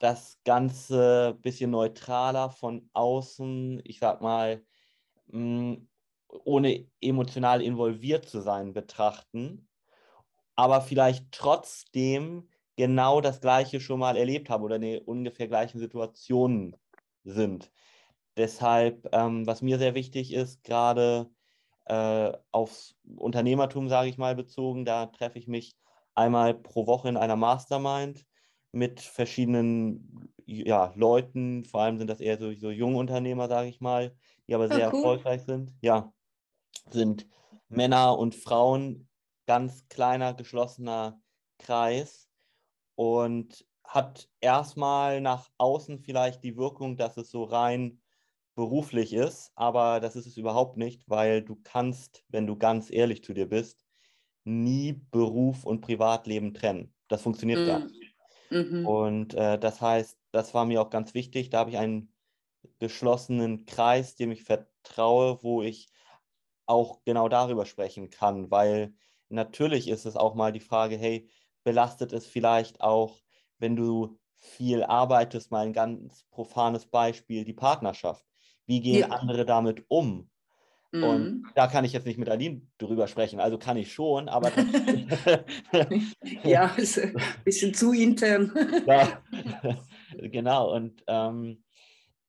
das Ganze ein bisschen neutraler von außen, ich sag mal, mh, mm, ohne emotional involviert zu sein, betrachten, aber vielleicht trotzdem genau das Gleiche schon mal erlebt haben oder in ungefähr gleichen Situationen sind. Deshalb, ähm, was mir sehr wichtig ist, gerade äh, aufs Unternehmertum, sage ich mal, bezogen, da treffe ich mich einmal pro Woche in einer Mastermind mit verschiedenen ja, Leuten, vor allem sind das eher so, so junge Unternehmer, sage ich mal, die aber ah, sehr cool. erfolgreich sind. Ja, sind Männer und Frauen, ganz kleiner, geschlossener Kreis und hat erstmal nach außen vielleicht die Wirkung, dass es so rein beruflich ist, aber das ist es überhaupt nicht, weil du kannst, wenn du ganz ehrlich zu dir bist, nie Beruf und Privatleben trennen. Das funktioniert mm. gar nicht. Mhm. Und äh, das heißt, das war mir auch ganz wichtig. Da habe ich einen geschlossenen Kreis, dem ich vertraue, wo ich auch genau darüber sprechen kann, weil natürlich ist es auch mal die Frage, hey, belastet es vielleicht auch, wenn du viel arbeitest, mal ein ganz profanes Beispiel, die Partnerschaft. Wie gehen ja. andere damit um? Mhm. Und da kann ich jetzt nicht mit Aline drüber sprechen. Also kann ich schon, aber. ja, ist ein bisschen zu intern. ja, genau. Und ähm,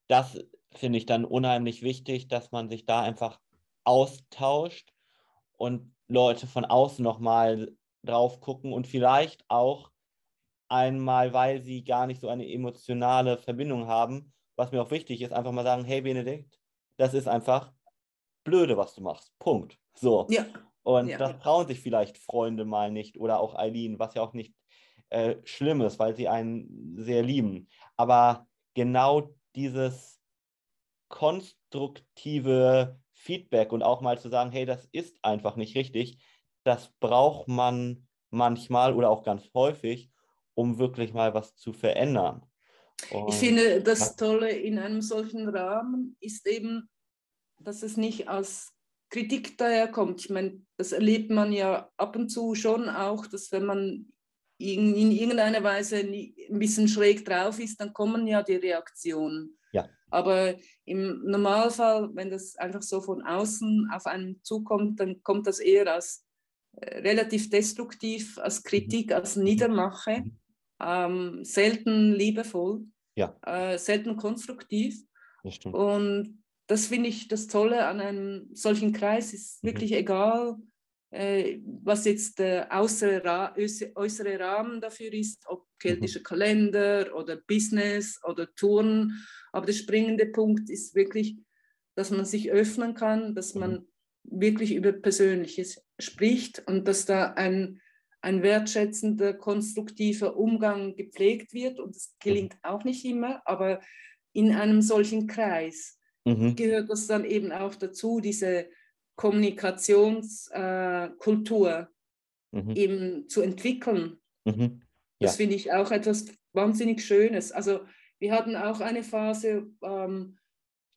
das finde ich dann unheimlich wichtig, dass man sich da einfach austauscht und Leute von außen nochmal drauf gucken und vielleicht auch einmal, weil sie gar nicht so eine emotionale Verbindung haben, was mir auch wichtig ist, einfach mal sagen, hey Benedikt, das ist einfach blöde, was du machst. Punkt. So. Ja. Und ja. das trauen sich vielleicht Freunde mal nicht oder auch Eileen, was ja auch nicht äh, schlimm ist, weil sie einen sehr lieben. Aber genau dieses konstruktive Feedback und auch mal zu sagen, hey, das ist einfach nicht richtig, das braucht man manchmal oder auch ganz häufig, um wirklich mal was zu verändern. Und, ich finde, das Tolle in einem solchen Rahmen ist eben, dass es nicht als Kritik daherkommt. Ich meine, das erlebt man ja ab und zu schon auch, dass wenn man in, in irgendeiner Weise ein bisschen schräg drauf ist, dann kommen ja die Reaktionen. Ja. Aber im Normalfall, wenn das einfach so von außen auf einen zukommt, dann kommt das eher als äh, relativ destruktiv, als Kritik, mhm. als Niedermache, mhm. ähm, selten liebevoll, ja. äh, selten konstruktiv. Und das finde ich das Tolle an einem solchen Kreis, ist mhm. wirklich egal, äh, was jetzt der äußere, Ra äußere Rahmen dafür ist, ob keltischer mhm. Kalender oder Business oder Touren. Aber der springende Punkt ist wirklich, dass man sich öffnen kann, dass man mhm. wirklich über Persönliches spricht und dass da ein, ein wertschätzender, konstruktiver Umgang gepflegt wird. Und das gelingt auch nicht immer, aber in einem solchen Kreis mhm. gehört das dann eben auch dazu, diese Kommunikationskultur äh, mhm. eben zu entwickeln. Mhm. Ja. Das finde ich auch etwas wahnsinnig Schönes. Also wir hatten auch eine Phase, ähm,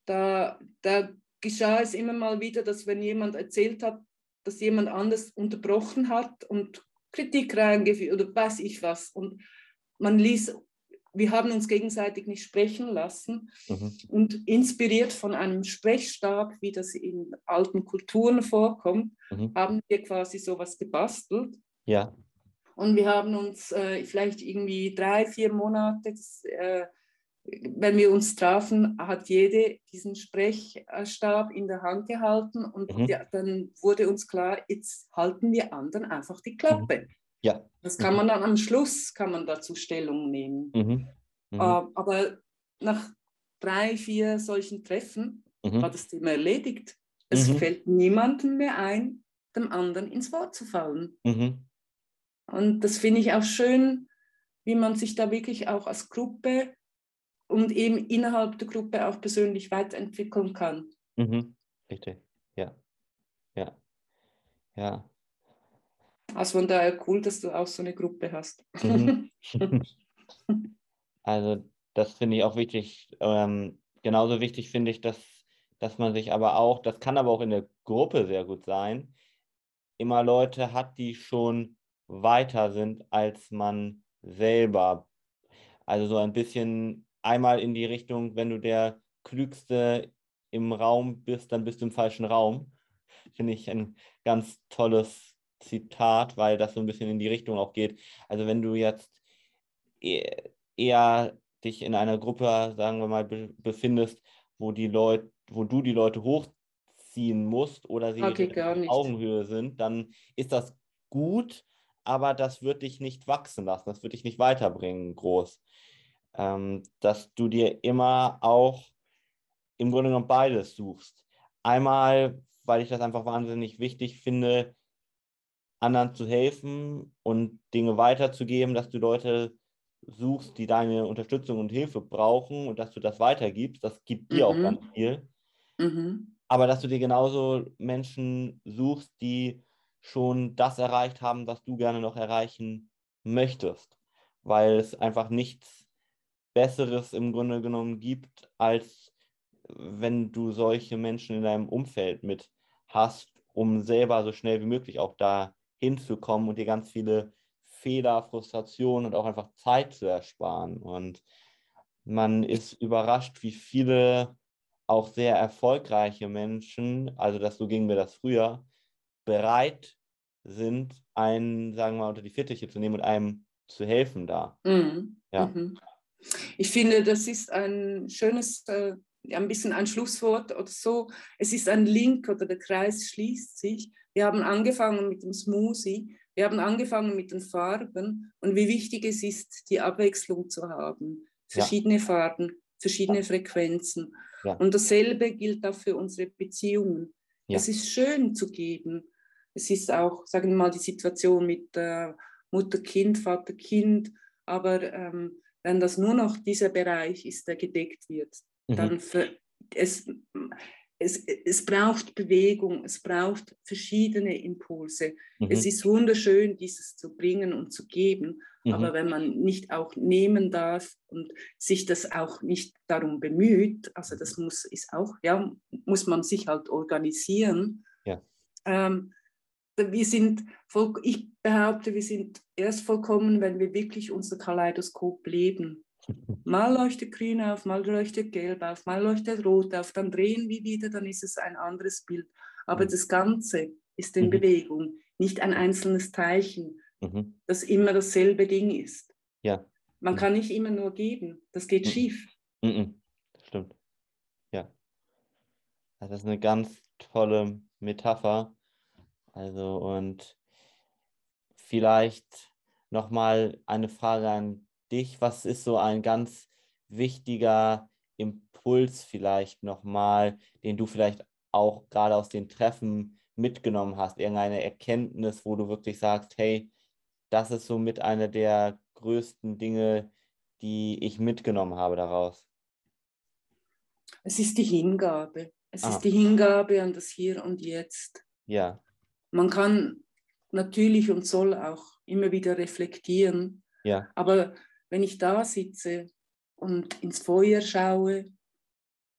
da, da geschah es immer mal wieder, dass wenn jemand erzählt hat, dass jemand anders unterbrochen hat und Kritik reingeführt oder weiß ich was. Und man ließ wir haben uns gegenseitig nicht sprechen lassen. Mhm. Und inspiriert von einem Sprechstab, wie das in alten Kulturen vorkommt, mhm. haben wir quasi sowas gebastelt. Ja. Und wir haben uns äh, vielleicht irgendwie drei, vier Monate, das, äh, wenn wir uns trafen, hat jede diesen Sprechstab in der Hand gehalten und mhm. ja, dann wurde uns klar, jetzt halten wir anderen einfach die Klappe. Mhm. Ja. Das kann man dann am Schluss, kann man dazu Stellung nehmen. Mhm. Mhm. Uh, aber nach drei, vier solchen Treffen mhm. war das Thema erledigt. Es mhm. fällt niemandem mehr ein, dem anderen ins Wort zu fallen. Mhm. Und das finde ich auch schön, wie man sich da wirklich auch als Gruppe und eben innerhalb der Gruppe auch persönlich weiterentwickeln kann. Mhm. Richtig, ja. Ja. Ja. Also von daher cool, dass du auch so eine Gruppe hast. Mhm. also das finde ich auch wichtig. Ähm, genauso wichtig finde ich, dass, dass man sich aber auch, das kann aber auch in der Gruppe sehr gut sein, immer Leute hat, die schon weiter sind als man selber. Also so ein bisschen einmal in die Richtung, wenn du der Klügste im Raum bist, dann bist du im falschen Raum. Finde ich ein ganz tolles Zitat, weil das so ein bisschen in die Richtung auch geht. Also wenn du jetzt e-, eher dich in einer Gruppe, sagen wir mal, befindest, wo die Leute, wo du die Leute hochziehen musst oder sie okay, auf Augenhöhe sind, dann ist das gut, aber das wird dich nicht wachsen lassen, das wird dich nicht weiterbringen, groß. Ähm, dass du dir immer auch im Grunde genommen beides suchst. Einmal, weil ich das einfach wahnsinnig wichtig finde, anderen zu helfen und Dinge weiterzugeben, dass du Leute suchst, die deine Unterstützung und Hilfe brauchen und dass du das weitergibst. Das gibt dir mhm. auch ganz viel. Mhm. Aber dass du dir genauso Menschen suchst, die schon das erreicht haben, was du gerne noch erreichen möchtest. Weil es einfach nichts Besseres im Grunde genommen gibt, als wenn du solche Menschen in deinem Umfeld mit hast, um selber so schnell wie möglich auch da hinzukommen und dir ganz viele Fehler, Frustrationen und auch einfach Zeit zu ersparen. Und man ist überrascht, wie viele auch sehr erfolgreiche Menschen, also das so ging mir das früher, bereit sind, einen, sagen wir mal, unter die Fittiche zu nehmen und einem zu helfen da. Mhm. Ja. Mhm. Ich finde, das ist ein schönes, äh, ein bisschen ein Schlusswort oder so. Es ist ein Link oder der Kreis schließt sich. Wir haben angefangen mit dem Smoothie wir haben angefangen mit den Farben und wie wichtig es ist, die Abwechslung zu haben. Verschiedene ja. Farben, verschiedene Frequenzen. Ja. Und dasselbe gilt auch für unsere Beziehungen. Ja. Es ist schön zu geben. Es ist auch, sagen wir mal, die Situation mit äh, Mutter-Kind, Vater-Kind. Aber ähm, wenn das nur noch dieser Bereich ist, der gedeckt wird, mhm. dann es, es, es braucht Bewegung, es braucht verschiedene Impulse. Mhm. Es ist wunderschön, dieses zu bringen und zu geben, mhm. aber wenn man nicht auch nehmen darf und sich das auch nicht darum bemüht, also das muss ist auch, ja, muss man sich halt organisieren. Ja. Ähm, wir sind, voll, ich behaupte, wir sind erst vollkommen, wenn wir wirklich unser Kaleidoskop leben. Mal leuchtet grün auf, mal leuchtet gelb auf, mal leuchtet rot auf, dann drehen wir wieder, dann ist es ein anderes Bild. Aber mhm. das Ganze ist in mhm. Bewegung, nicht ein einzelnes Teilchen, mhm. das immer dasselbe Ding ist. Ja. Man mhm. kann nicht immer nur geben, das geht mhm. schief. Mhm. Das stimmt. Ja. Das ist eine ganz tolle Metapher. Also und vielleicht nochmal eine Frage an dich, was ist so ein ganz wichtiger Impuls vielleicht nochmal, den du vielleicht auch gerade aus den Treffen mitgenommen hast? Irgendeine Erkenntnis, wo du wirklich sagst, hey, das ist so mit einer der größten Dinge, die ich mitgenommen habe daraus? Es ist die Hingabe. Es ah. ist die Hingabe an das Hier und Jetzt. Ja. Man kann natürlich und soll auch immer wieder reflektieren. Ja. Aber wenn ich da sitze und ins Feuer schaue,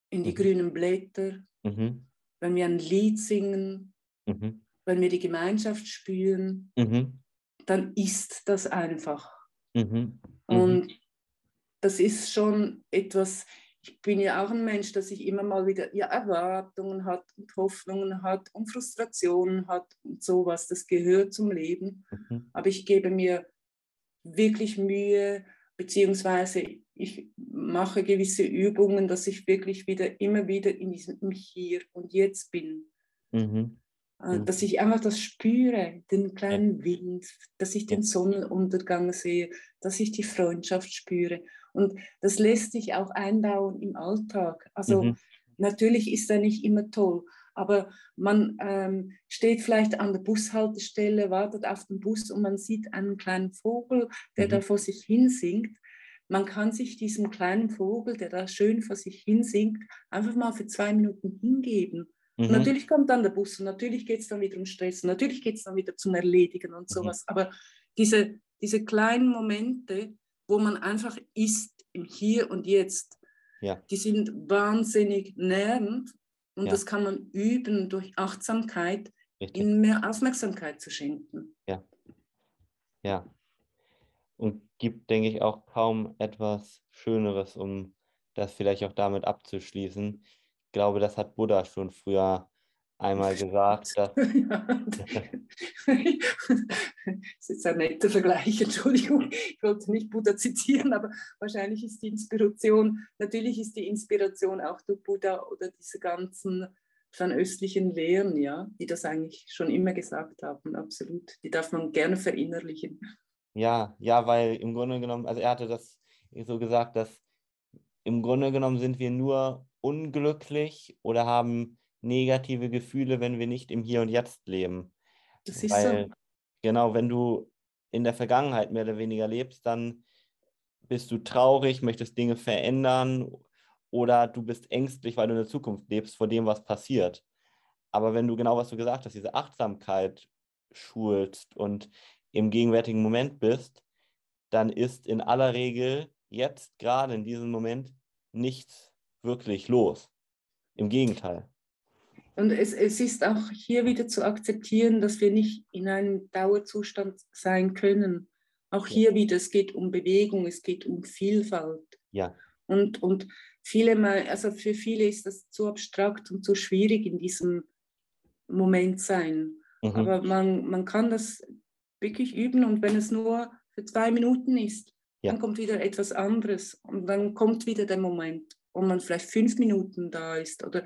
in die mhm. grünen Blätter, mhm. wenn wir ein Lied singen, mhm. wenn wir die Gemeinschaft spüren, mhm. dann ist das einfach. Mhm. Mhm. Und das ist schon etwas, ich bin ja auch ein Mensch, dass ich immer mal wieder ja, Erwartungen hat und Hoffnungen hat und Frustrationen hat und sowas. Das gehört zum Leben. Aber ich gebe mir wirklich Mühe, beziehungsweise ich mache gewisse Übungen, dass ich wirklich wieder immer wieder in diesem im Hier und Jetzt bin. Mhm. Äh. Dass ich einfach das spüre, den kleinen Wind, dass ich den Sonnenuntergang sehe, dass ich die Freundschaft spüre. Und das lässt sich auch einbauen im Alltag. Also mhm. natürlich ist er nicht immer toll, aber man ähm, steht vielleicht an der Bushaltestelle, wartet auf den Bus und man sieht einen kleinen Vogel, der mhm. da vor sich hin singt. Man kann sich diesem kleinen Vogel, der da schön vor sich hin singt, einfach mal für zwei Minuten hingeben. Mhm. natürlich kommt dann der Bus und natürlich geht es dann wieder um Stress und natürlich geht es dann wieder zum Erledigen und mhm. sowas. Mhm. Aber diese, diese kleinen Momente, wo man einfach ist im Hier und Jetzt. Ja. Die sind wahnsinnig nährend und ja. das kann man üben durch Achtsamkeit, Richtig. ihnen mehr Aufmerksamkeit zu schenken. Ja. Ja. Und gibt, denke ich, auch kaum etwas Schöneres, um das vielleicht auch damit abzuschließen. Ich glaube, das hat Buddha schon früher einmal gesagt. Dass das ist ein netter Vergleich, Entschuldigung, ich wollte nicht Buddha zitieren, aber wahrscheinlich ist die Inspiration, natürlich ist die Inspiration auch durch Buddha oder diese ganzen fernöstlichen Lehren, ja, die das eigentlich schon immer gesagt haben, absolut. Die darf man gerne verinnerlichen. Ja, ja, weil im Grunde genommen, also er hatte das so gesagt, dass im Grunde genommen sind wir nur unglücklich oder haben negative Gefühle, wenn wir nicht im Hier und Jetzt leben. Das ist Weil, so. Genau, wenn du in der Vergangenheit mehr oder weniger lebst, dann bist du traurig, möchtest Dinge verändern oder du bist ängstlich, weil du in der Zukunft lebst vor dem, was passiert. Aber wenn du genau, was du gesagt hast, diese Achtsamkeit schulst und im gegenwärtigen Moment bist, dann ist in aller Regel jetzt gerade in diesem Moment nichts wirklich los. Im Gegenteil. Und es, es ist auch hier wieder zu akzeptieren, dass wir nicht in einem Dauerzustand sein können. Auch hier wieder, es geht um Bewegung, es geht um Vielfalt. Ja. Und, und viele mal, also für viele ist das zu abstrakt und zu schwierig in diesem Moment sein. Mhm. Aber man, man kann das wirklich üben und wenn es nur für zwei Minuten ist, ja. dann kommt wieder etwas anderes und dann kommt wieder der Moment, wo man vielleicht fünf Minuten da ist oder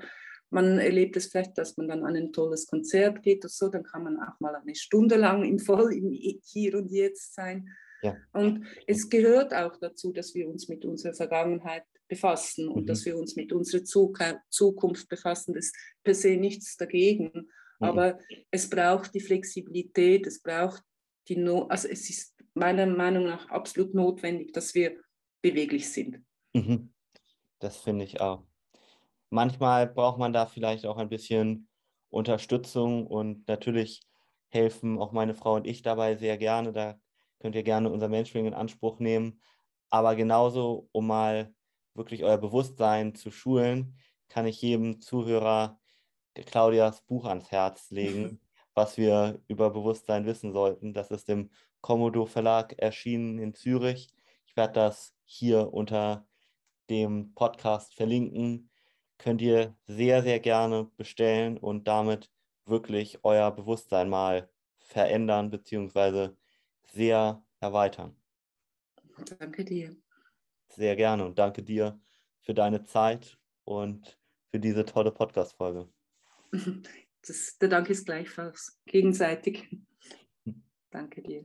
man erlebt es vielleicht, dass man dann an ein tolles Konzert geht oder so, dann kann man auch mal eine Stunde lang im Voll im Hier und Jetzt sein. Ja. Und es gehört auch dazu, dass wir uns mit unserer Vergangenheit befassen und mhm. dass wir uns mit unserer Zukunft befassen. Das ist per se nichts dagegen. Mhm. Aber es braucht die Flexibilität, es braucht die, no also es ist meiner Meinung nach absolut notwendig, dass wir beweglich sind. Mhm. Das finde ich auch manchmal braucht man da vielleicht auch ein bisschen Unterstützung und natürlich helfen auch meine Frau und ich dabei sehr gerne. Da könnt ihr gerne unser Mentoring in Anspruch nehmen. Aber genauso, um mal wirklich euer Bewusstsein zu schulen, kann ich jedem Zuhörer Claudias Buch ans Herz legen, was wir über Bewusstsein wissen sollten. Das ist im Komodo Verlag erschienen in Zürich. Ich werde das hier unter dem Podcast verlinken könnt ihr sehr, sehr gerne bestellen und damit wirklich euer Bewusstsein mal verändern bzw. sehr erweitern. Danke dir. Sehr gerne und danke dir für deine Zeit und für diese tolle Podcast-Folge. Der Dank ist gleichfalls gegenseitig. Danke dir.